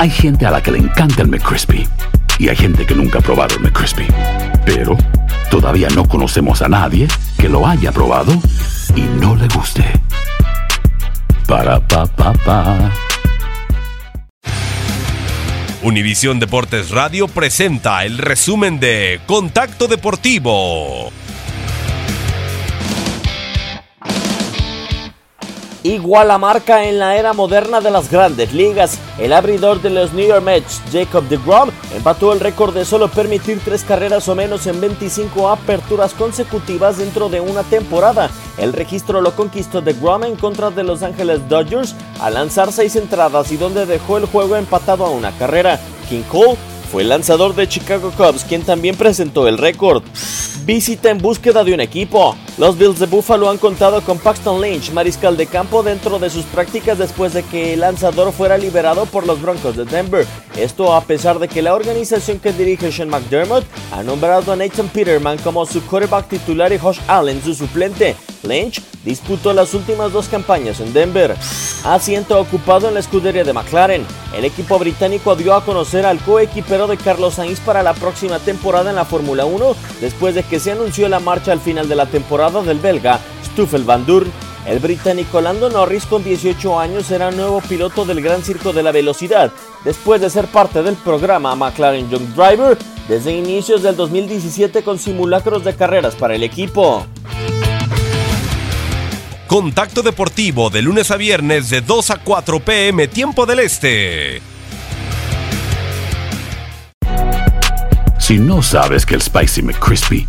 Hay gente a la que le encanta el McCrispy y hay gente que nunca ha probado el McCrispy. Pero todavía no conocemos a nadie que lo haya probado y no le guste. Para pa pa pa. Univisión Deportes Radio presenta el resumen de Contacto Deportivo. Igual la marca en la era moderna de las grandes ligas. El abridor de los New York Mets, Jacob DeGrom, empató el récord de solo permitir tres carreras o menos en 25 aperturas consecutivas dentro de una temporada. El registro lo conquistó DeGrom en contra de Los Angeles Dodgers al lanzar seis entradas y donde dejó el juego empatado a una carrera. King Cole fue el lanzador de Chicago Cubs quien también presentó el récord. Visita en búsqueda de un equipo. Los Bills de Buffalo han contado con Paxton Lynch, mariscal de campo, dentro de sus prácticas después de que el lanzador fuera liberado por los Broncos de Denver. Esto a pesar de que la organización que dirige Sean McDermott ha nombrado a Nathan Peterman como su quarterback titular y Josh Allen su suplente. Lynch disputó las últimas dos campañas en Denver. Asiento ocupado en la escudería de McLaren. El equipo británico dio a conocer al coequipero de Carlos Sainz para la próxima temporada en la Fórmula 1 después de que se anunció la marcha al final de la temporada del belga Stoffel Van Dorn. El británico Lando Norris con 18 años será nuevo piloto del Gran Circo de la Velocidad después de ser parte del programa McLaren Young Driver desde inicios del 2017 con simulacros de carreras para el equipo. Contacto Deportivo de lunes a viernes de 2 a 4 pm tiempo del Este. Si no sabes que el Spicy McCrispy